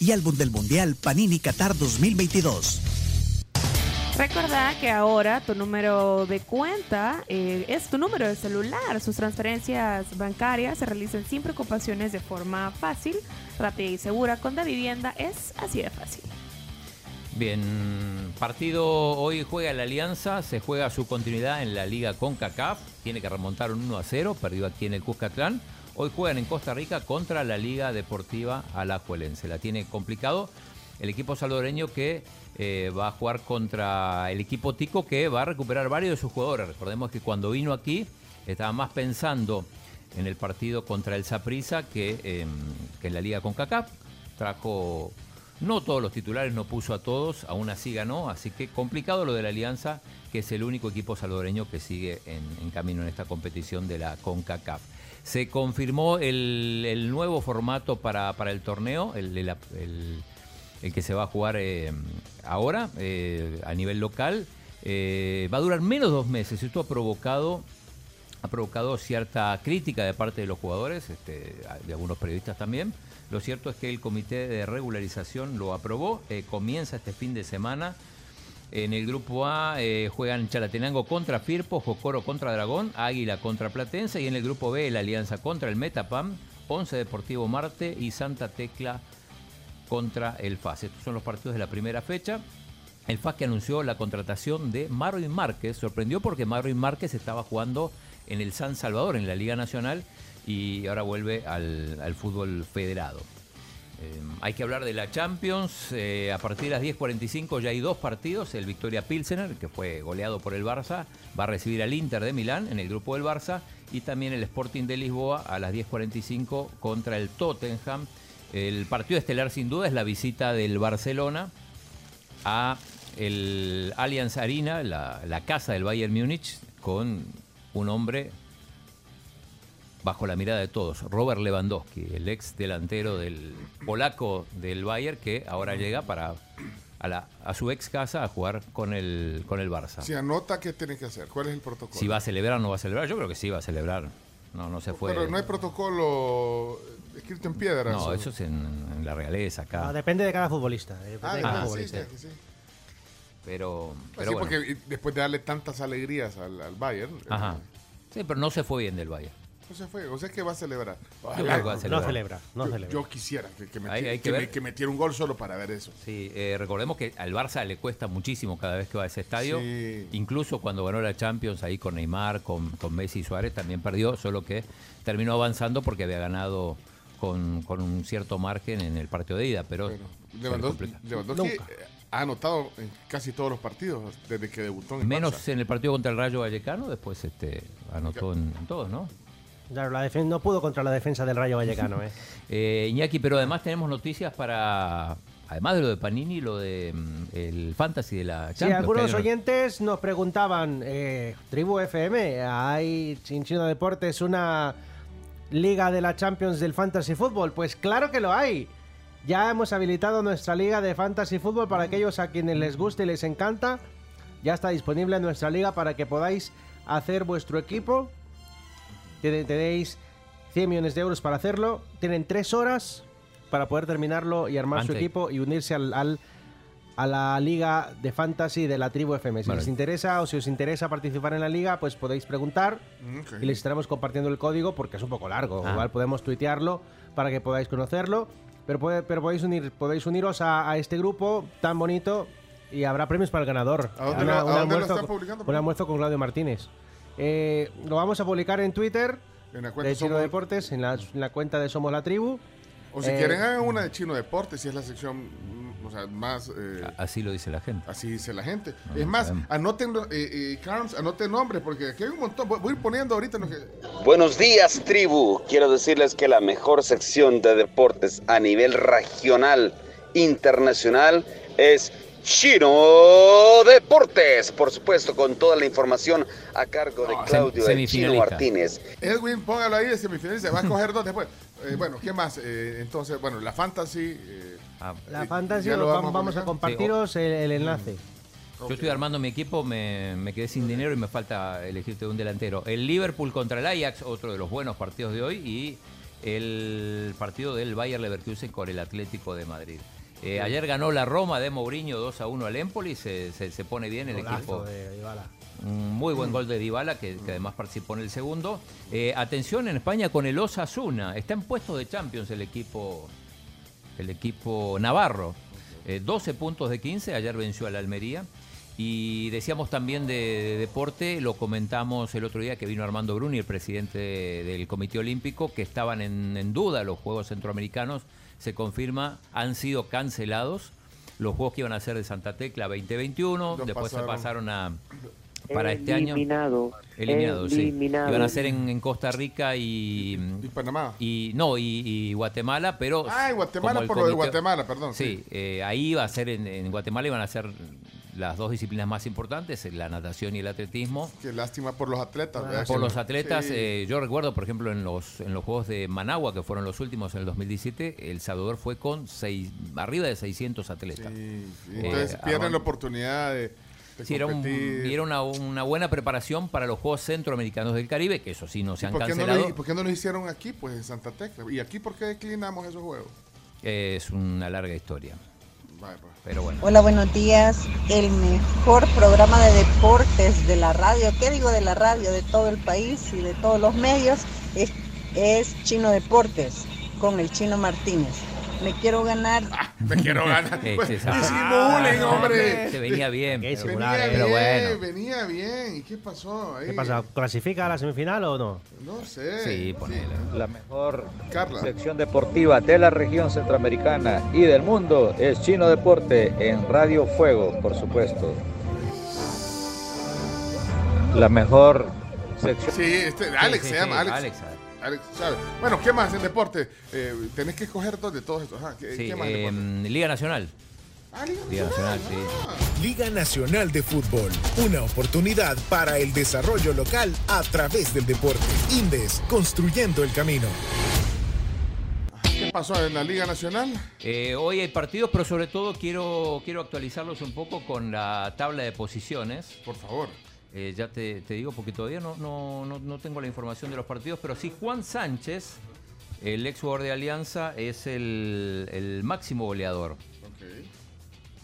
y álbum del Mundial Panini Qatar 2022. Recordá que ahora tu número de cuenta eh, es tu número de celular. Sus transferencias bancarias se realizan sin preocupaciones de forma fácil, rápida y segura. Con Da Vivienda es así de fácil. Bien, partido hoy juega la Alianza, se juega su continuidad en la Liga CONCACAF, tiene que remontar un 1 a 0, perdió aquí en el Cuscatlán. Hoy juegan en Costa Rica contra la Liga Deportiva Alajuelense. La tiene complicado el equipo salvadoreño que eh, va a jugar contra el equipo Tico que va a recuperar varios de sus jugadores. Recordemos que cuando vino aquí estaba más pensando en el partido contra el Saprissa que, em, que en la Liga CONCACAF. Trajo no todos los titulares, no puso a todos, aún así ganó, así que complicado lo de la Alianza, que es el único equipo salvadoreño que sigue en, camino en esta competición de la CONCACAF. Se confirmó el, nuevo formato para, el torneo, el, que se va a jugar eh, ahora eh, a nivel local. Eh, va a durar menos dos meses. Esto ha provocado ha provocado cierta crítica de parte de los jugadores, este, de algunos periodistas también. Lo cierto es que el comité de regularización lo aprobó, eh, comienza este fin de semana. En el grupo A eh, juegan Chalatenango contra Firpo, Jocoro contra Dragón, Águila contra Platense y en el grupo B la Alianza contra el Metapam, Once Deportivo Marte y Santa Tecla contra el FAS. Estos son los partidos de la primera fecha. El FAS que anunció la contratación de Marvin Márquez sorprendió porque Marvin Márquez estaba jugando en el San Salvador, en la Liga Nacional, y ahora vuelve al, fútbol federado. Eh, hay que hablar de la Champions. Eh, a partir de las 10.45 ya hay dos partidos. El Victoria Pilsener, que fue goleado por el Barça, va a recibir al Inter de Milán en el grupo del Barça. Y también el Sporting de Lisboa a las 10.45 contra el Tottenham. El partido estelar sin duda es la visita del Barcelona a el Allianz Arena, la, la casa del Bayern Múnich, con un hombre bajo la mirada de todos, Robert Lewandowski, el ex delantero del polaco del Bayern que ahora llega para a, su ex casa a jugar con el con el Barça. Si anota, ¿qué tiene que hacer? ¿Cuál es el protocolo? Si va a celebrar o no va a celebrar, yo creo que sí va a celebrar. No, no se fue. Pero no hay protocolo escrito en piedra. No, eso, es en, la realeza acá. depende de cada futbolista. ah, cada futbolista. Sí, sí, Pero, pues sí, porque después de darle tantas alegrías al, al Bayern. Ajá. Sí, pero no se fue bien del Bayern. No se fue, o sea, es que va a celebrar. No celebra, no celebra. Yo, quisiera que, metiera, un gol solo para ver eso. Sí, eh, recordemos que al Barça le cuesta muchísimo cada vez que va a ese estadio. Incluso cuando ganó la Champions ahí con Neymar, con, con Messi y Suárez, también perdió, solo que terminó avanzando porque había ganado con, un cierto margen en el partido de ida. Pero, Lewandowski, ha anotado en casi todos los partidos desde que debutó en Menos en el partido contra el Rayo Vallecano, después este, anotó en, todos, ¿no? Claro, la no pudo contra la defensa del Rayo Vallecano. ¿eh? eh, Iñaki, pero además tenemos noticias para, además de lo de Panini, lo de mm, el fantasy de la Champions. Sí, algunos oyentes nos preguntaban, eh, Tribu FM, ¿hay Chinchino Deportes una liga de la Champions del fantasy fútbol? Pues claro que lo hay. Ya hemos habilitado nuestra liga de fantasy fútbol para aquellos a quienes les guste y les encanta. Ya está disponible nuestra liga para que podáis hacer vuestro equipo. Tenéis 100 millones de euros para hacerlo. Tienen 3 horas para poder terminarlo y armar su equipo y unirse al, a la liga de fantasy de la tribu FM. Si les interesa o si os interesa participar en la liga, pues podéis preguntar y les estaremos compartiendo el código porque es un poco largo. Ah. Igual podemos tuitearlo para que podáis conocerlo. Pero, pero podéis, unir, podéis uniros a, este grupo tan bonito y habrá premios para el ganador. ¿A dónde, almuerzo, publicando? Un almuerzo con Claudio Martínez. Eh, lo vamos a publicar en Twitter. En la cuenta de Chino Deportes, en la, cuenta de Somos la Tribu. O si quieren, hagan una de Chino Deportes, si es la sección o sea, más... Eh, así lo dice la gente. Así dice la gente. es más, anoten, eh, eh anoten nombres, porque aquí hay un montón. Voy, a ir poniendo ahorita... Lo que... Buenos días, tribu. Quiero decirles que la mejor sección de deportes a nivel regional internacional es Chino Deportes, por supuesto, con toda la información a cargo de Claudio el Chino Martínez. Edwin, póngalo ahí de semifinalista, va a coger dos después. Eh, bueno, ¿qué más? Eh, entonces, bueno, la fantasy. eh, Ah, La fantasy, ya lo vamos, vamos a compartiros el, el enlace. Yo estoy armando mi equipo, me, me quedé sin dinero y me falta elegirte un delantero. El Liverpool contra el Ajax, otro de los buenos partidos de hoy, y el partido del Bayer Leverkusen con el Atlético de Madrid. Eh, ayer ganó la Roma de Mourinho 2 a 1 al Empoli, se, se, se pone bien el Golazo equipo. de Dybala. Muy Mm. buen gol de Dybala, que, que además participó en el segundo. Eh, atención en España con el Osasuna. Está en puesto de Champions el equipo, el equipo navarro. Eh, 12 puntos de 15, ayer venció al Almería. Y decíamos también de, de deporte, lo comentamos el otro día que vino Armando Bruni, el presidente del Comité Olímpico, que estaban en, en duda los Juegos Centroamericanos. Se confirma, han sido cancelados los Juegos que iban a ser de Santa Tecla 2021, Los después pasaron. se pasaron a, para este año. Eliminado. Eliminados, sí. Eliminado. Iban a ser en, en Costa Rica y, Y Panamá. y no y, y Guatemala, pero Ah, Guatemala, por lo de Guatemala, perdón. Sí, eh, ahí iba a ser en, en Guatemala iban a ser las dos disciplinas más importantes, la natación y el atletismo. Qué lástima por los atletas. ¿verdad? Por los atletas, Sí. eh, yo recuerdo, por ejemplo, en los en los Juegos de Managua, que fueron los últimos en el 2017, El Salvador fue con seis, arriba de 600 atletas. Sí, sí. Eh, Entonces pierden Armando- la oportunidad de Sí, era, un- una, una buena preparación para los Juegos Centroamericanos del Caribe, que eso sí no se ¿Y han por, no cancelado. lo, y por qué no lo hicieron aquí, pues en Santa Tecla? ¿Y aquí por qué declinamos esos juegos? Es una larga historia. Pues. Pero bueno. Hola, buenos días. El mejor programa de deportes de la radio, ¿qué digo de la radio? De todo el país y de todos los medios, es, es Chino Deportes, con el Chino Martínez. Me quiero ganar. Me quiero ganar. Pues, es- ah, disimulen, hombre. Se venía bien. Qué pero- simular, Venía eh. Pero bien, bueno. venía bien. ¿Y qué pasó ahí? ¿Qué pasa? ¿Clasifica a la semifinal o no? No sé. Sí, ponele. La mejor Carla. sección deportiva de la región centroamericana y del mundo es Chino Deporte en Radio Fuego, por supuesto. La mejor sección. Sí, este, Alex Sí, se sí, llama, sí, Alex. Alex. Alex Chávez. Bueno, ¿qué más en deporte? Eh, tenés que escoger dos de todos estos. Ajá, ¿qué, Sí, qué más en eh, deporte? Liga Nacional. Ah, Liga Liga Nacional, Nacional. sí. Ah. Liga Nacional de Fútbol, una oportunidad para el desarrollo local a través del deporte. Indes, construyendo el camino. ¿Qué pasó en la Liga Nacional? Eh, hoy hay partidos, pero sobre todo quiero, quiero actualizarlos un poco con la tabla de posiciones. Por favor. Eh, ya te, te digo porque todavía no, no, no, no tengo la información de los partidos, pero sí Juan Sánchez, el ex jugador de Alianza, es el, el máximo goleador.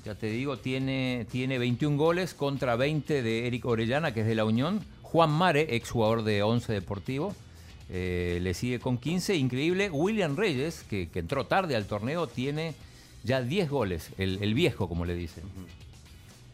Ya te digo, tiene, tiene 21 goles contra 20 de Eric Orellana, que es de la Unión. Juan Mare, ex jugador de 11 Deportivo, eh, le sigue con 15. Increíble. William Reyes, que, que entró tarde al torneo, tiene ya 10 goles. El, el viejo, como le dicen.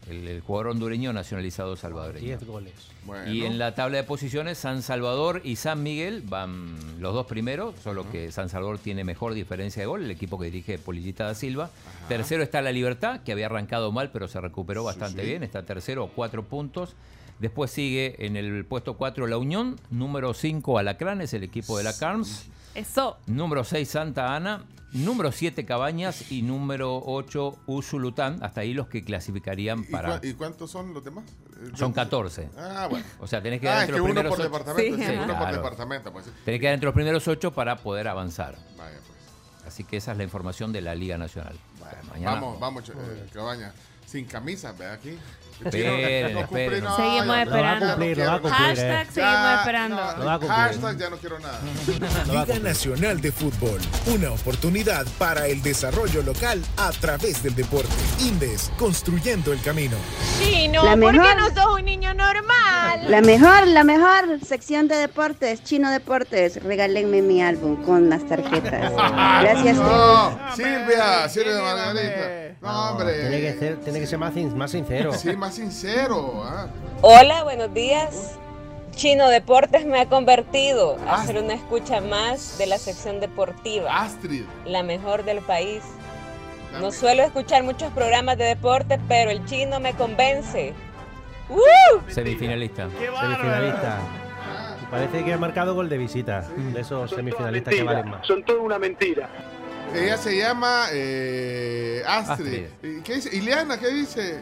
El, el jugador hondureño nacionalizado salvadoreño. 10 goles. Bueno. Y en la tabla de posiciones, San Salvador y San Miguel van los dos primeros, solo que San Salvador tiene mejor diferencia de gol, el equipo que dirige Polillita da Silva. Tercero está La Libertad, que había arrancado mal, pero se recuperó bastante sí. bien, está tercero, cuatro puntos. Después sigue en el puesto 4 La Unión, número 5 Alacranes, el equipo de la Carms, Eso. número 6 Santa Ana, número 7 Cabañas y número 8 Usulután, hasta ahí los que clasificarían ¿Y, para... y cuántos son los demás? Eh, Son yo- 14. Ah, bueno. O sea, tenés que quedar Ah, es entre que los uno primeros por ocho. departamento. Sí, Sí, uno por claro. departamento. Pues. Tenés que quedar entre los primeros ocho para poder avanzar. Vaya, pues. Así que esa es la información de la Liga Nacional. Vaya, Mañana- Vamos, vamos, eh, Cabaña. Sin camisa, ve aquí. Esperen, No cumplí, esperen. no, Seguimos ya no, esperando. ya no Lo va a cumplir, quiero lo va a nada. cumplir, eh. Hashtag seguimos Ya, esperando. no, Lo va a cumplir. hashtag ya no quiero nada. Liga Nacional de Fútbol, una oportunidad para el desarrollo local a través del deporte. Indes, construyendo el camino. Chino, La ¿por qué mejor. no sos un niño normal? La mejor, la mejor sección de deportes, Chino Deportes. Regálenme mi álbum con las tarjetas. Gracias. No, Silvia, Silvia Margarita. Hombre. No, hombre. Tiene que ser, tiene que ser más, sin- más sincero. Sí, más sincero. ah. Hola, buenos días. Chino Deportes me ha convertido Ah. a ser una escucha más de la sección deportiva, Astrid. la mejor del país. No suelo escuchar muchos programas de deporte, pero el chino me convence. ¡Uh! Semifinalista. Semifinalista. Y Parece que ha marcado gol de visita. De esos semifinalistas que valen más. Son toda una mentira. Ella se llama eh, Astrid. ¿Qué dice? Ileana, ¿qué dice?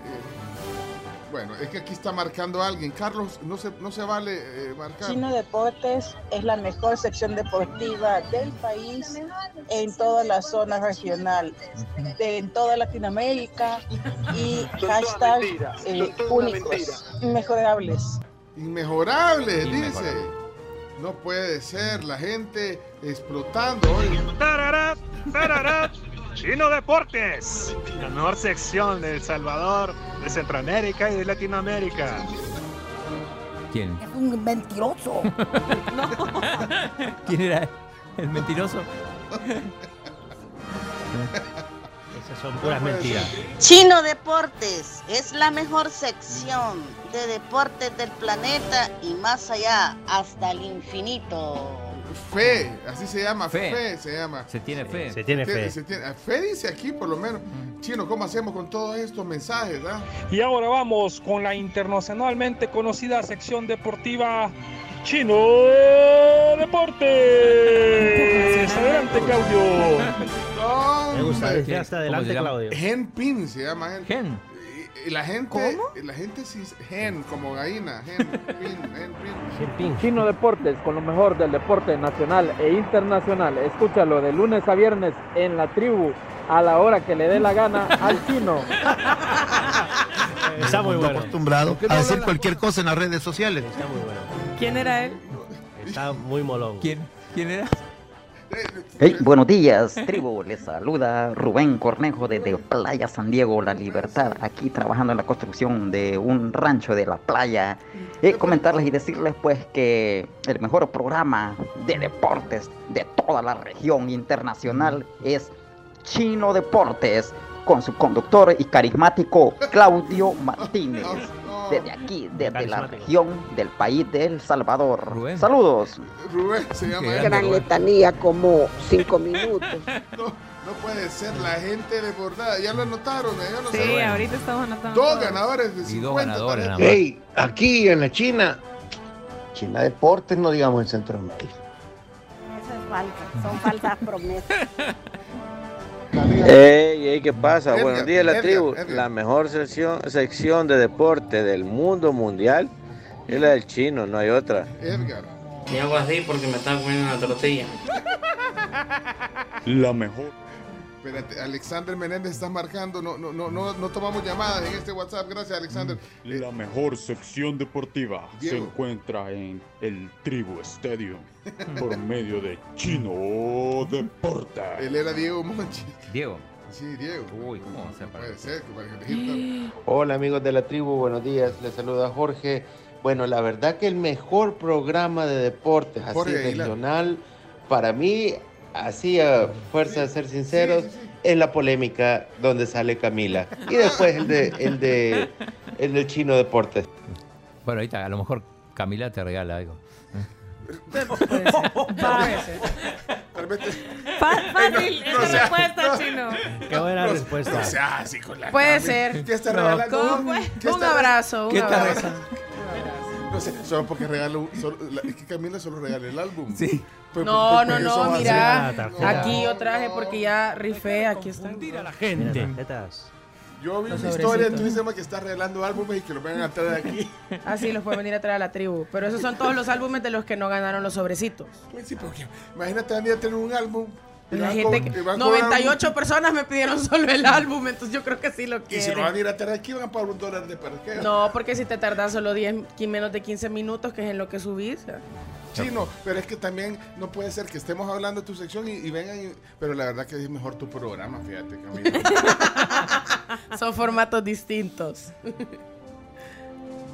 Bueno, es que aquí está marcando alguien. Carlos, no se, no se vale eh, marcar. Chino Deportes es la mejor sección deportiva del país en toda la zona regional, en toda Latinoamérica y hashtag eh, únicos, inmejorables. Inmejorables, dice. No puede ser, la gente explotando hoy. Chino Deportes, la mejor sección de El Salvador, de Centroamérica y de Latinoamérica. ¿Quién? Es un mentiroso. ¿Quién era el mentiroso? Esas son puras mentiras. Chino Deportes es la mejor sección de deportes del planeta y más allá, hasta el infinito. Fe, así se llama, fe, Fe. se llama. Se tiene fe. Se tiene fe. Se tiene- fe dice aquí por lo menos. Chino, ¿cómo hacemos con todos estos mensajes? ah? Y ahora vamos con la internacionalmente conocida sección deportiva Chino Deportes. Adelante, Claudio. Me gusta, hombre. decía hasta ¿Cómo adelante? Claudio. Gen Pin se llama él. Gen. Y, la gente, la gente sí, gen, como gallina, gen Pin, gen Pin. Chino Deportes con lo mejor del deporte nacional e internacional. Escúchalo de lunes a viernes en la tribu a la hora que le dé la gana al chino. Está muy bueno. acostumbrado a decir cualquier cosa en las redes sociales. Está muy bueno. ¿Quién era él? Está muy molón. ¿Quién? ¿Quién era? Hey, buenos días, tribu. Les saluda Rubén Cornejo desde Playa San Diego, La Libertad, aquí trabajando en la construcción de un rancho de la playa. Y comentarles y decirles pues que el mejor programa de deportes de toda la región internacional es Chino Deportes, con su conductor y carismático Claudio Martínez. Desde aquí, desde la región del país de El Salvador. Saludos. Rubén se llama él. Gran letanía, como cinco minutos. No, no puede ser la gente desbordada. Ya lo anotaron, ya lo Sí, saben. ahorita estamos anotando. Dos ganadores de 50 Y dos ganadores. Hey, aquí en la China, China Deportes, no digamos en Centroamérica. Eso es falsa, son falsas promesas. Ey, ey, ¿qué pasa? Edgar, Buenos días, la Edgar, tribu. Edgar. La mejor sección, sección de deporte del mundo mundial es la del chino, no hay otra. Edgar. Y hago así porque me están comiendo una tortilla. La mejor. Espérate, Alexander Menéndez está marcando. No, no, no, no, no tomamos llamadas en este WhatsApp. Gracias, Alexander. La mejor sección deportiva se encuentra en el Tribu Stadium por medio de Chino Deportes. Él era Diego Monchi. Diego. Sí, Diego. Uy, ¿cómo para Puede ser, Hola amigos de la tribu, buenos días, les saluda Jorge. Bueno, la verdad que el mejor programa de deportes, así Aguilar. regional, para mí, así a fuerza de ser sinceros, es la polémica donde sale Camila. Y después el de el de el del chino deportes. Bueno, ahorita a lo mejor Camila te regala algo. Fácil, No esa respuesta, no. chino. Qué buena No, respuesta. No sea así con la Puede ser. ¿Qué está No. regalando? ¿Cómo fue? ¿Qué Un está- abrazo, un ¿Qué está regalando? No sé, solo porque regalo. Solo, la- es que Camila solo regala el álbum. Sí. Pues, No, no, no, a mira. ser- Aquí yo traje porque ya rifé, aquí están. la gente. Yo vi Los una historia en. Instagram que está regalando álbumes y que los vengan a traer aquí. Así los pueden venir a traer a la tribu. Pero esos son todos los álbumes de los que no ganaron los sobrecitos. Pues sí, porque imagínate a tener un álbum. Y La van gente, con- que- y van con 98 personas me pidieron solo el álbum, entonces yo creo que sí lo álbum, Y si lo van a quieren. ir a traer aquí, van a pagar un dólar de parqueo. No, porque si te tardas solo 10, qui- menos de 15 minutos, que es en lo que subís. Sí, no, pero es que también no puede ser que estemos hablando de tu sección y, y vengan. y- pero la verdad que es mejor tu programa, fíjate, Camila. Son formatos distintos.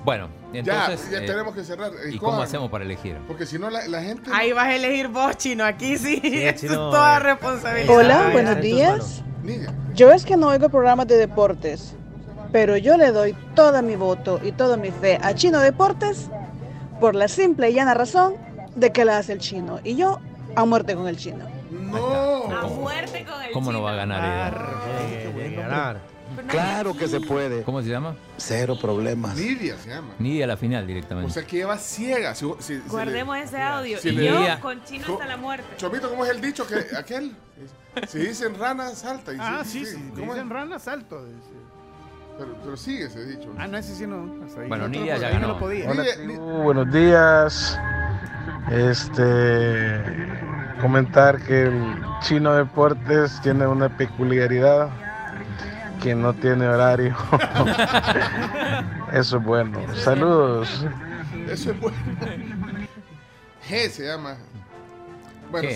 Bueno, entonces. ya eh, tenemos que cerrar. ¿Y Escojan. cómo hacemos para elegir? Porque si no, la, la gente. Ahí vas a elegir vos, chino. Aquí sí. Eso chino, es toda eh. responsabilidad. Hola, buenos días. Yo es que no oigo programas de deportes, pero yo le doy toda mi voto y toda mi fe a Chino Deportes por la simple y llana razón de que la hace el chino. Y yo a muerte con el chino. No. A muerte con el ¿Cómo no va a ganar ella? ganar. Claro que se puede. ¿Cómo se llama? Cero problemas. Nidia se llama. Ni a la final directamente. O sea que lleva ciega. Si, si- si Guardemos le- ese audio. si y le- yo Nidia. con chino Co- hasta la muerte. Chomito, ¿cómo es el dicho que aquel? Si dicen rana, salta. Y Ah, sí, sí. ¿Cómo Dicen es? rana, salto. dice. Pero, pero sigue ese dicho. Ah, no, ese sí no. hasta ahí. Bueno, Nidia ya no lo podía. Hola, Uh, buenos días. Este comentar que el Chino Deportes tiene una peculiaridad que no tiene horario. Eso es bueno. Saludos. Eso es bueno. G se llama. Bueno,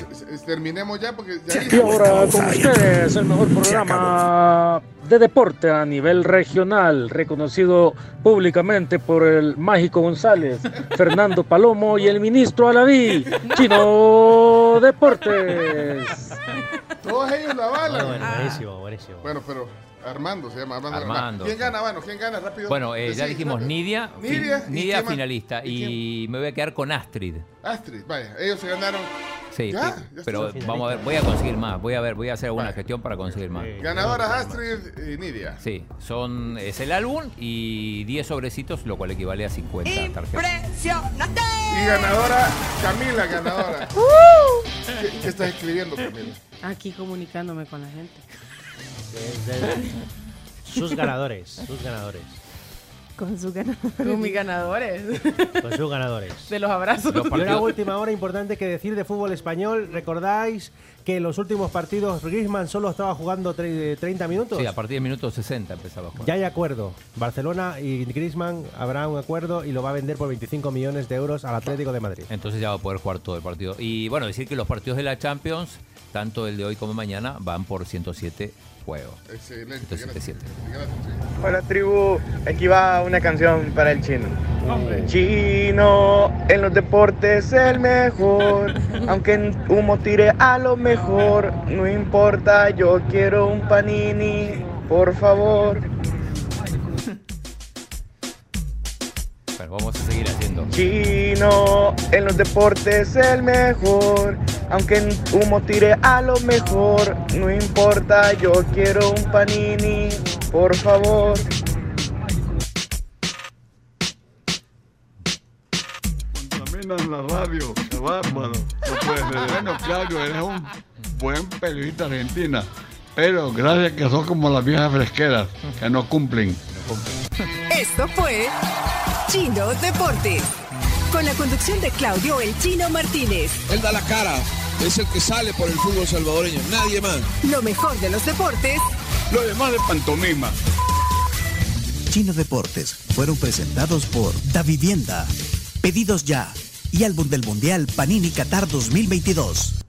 terminemos ya porque ya Y ahora con ustedes el mejor programa de deporte a nivel regional, reconocido públicamente por el Mágico González, Fernando Palomo y el ministro Alaví, Chino Deportes. Todos ellos la. Bueno, buenísimo, buenísimo. Bueno, pero Armando se llama. Armando. Armando. ¿Quién gana? Bueno, ¿quién gana? Rápido. Bueno, eh, ya dijimos rápido. Nidia, fin- Nidia. ¿y Nidia finalista. Y me voy a quedar con Astrid. Astrid, vaya, ellos se ganaron. Sí, Ya, pero vamos a ver, voy a conseguir más. Voy a ver, voy a hacer alguna gestión para conseguir más. Ganadoras Astrid y Nidia. Sí, son es el álbum y 10 sobrecitos, lo cual equivale a 50 tarjetas. ¡Impresionante! Y ganadora, Camila, ganadora. ¿Qué, qué estás escribiendo, Camila? Aquí comunicándome con la gente. Sus ganadores, sus ganadores. Con sus ganadores. Con mis ganadores. Con sus ganadores. De los abrazos. Y una última hora importante que decir de fútbol español. ¿Recordáis que en los últimos partidos Griezmann solo estaba jugando tre- 30 minutos? Sí, a partir del minuto 60 empezaba a jugar. Ya hay acuerdo. Barcelona y Griezmann habrá un acuerdo y lo va a vender por 25 millones de euros al Atlético de Madrid. Entonces ya va a poder jugar todo el partido. Y bueno, decir que los partidos de la Champions, tanto el de hoy como mañana, van por 107 juegos. Excelente. 107. Hola tribu, aquí va una canción para el chino. Chino, en los deportes el mejor, aunque en humo tire a lo mejor, no importa, yo quiero un panini, por favor. Bueno, vamos a seguir haciendo. Chino, en los deportes el mejor, aunque en humo tire a lo mejor, no importa, yo quiero un panini, por favor. Contaminan la radio, qué bárbaro. No. Bueno, Claudio, eres un buen periodista argentina, pero gracias que sos como las viejas fresqueras, que no cumplen. Esto fue Chino Deportes. Con la conducción de Claudio El Chino Martínez. Él da la cara, es el que sale por el fútbol salvadoreño, nadie más. Lo mejor de los deportes. Lo demás de pantomima. Chino Deportes fueron presentados por Da Vivienda, Pedidos Ya y Álbum del Mundial Panini Qatar 2022.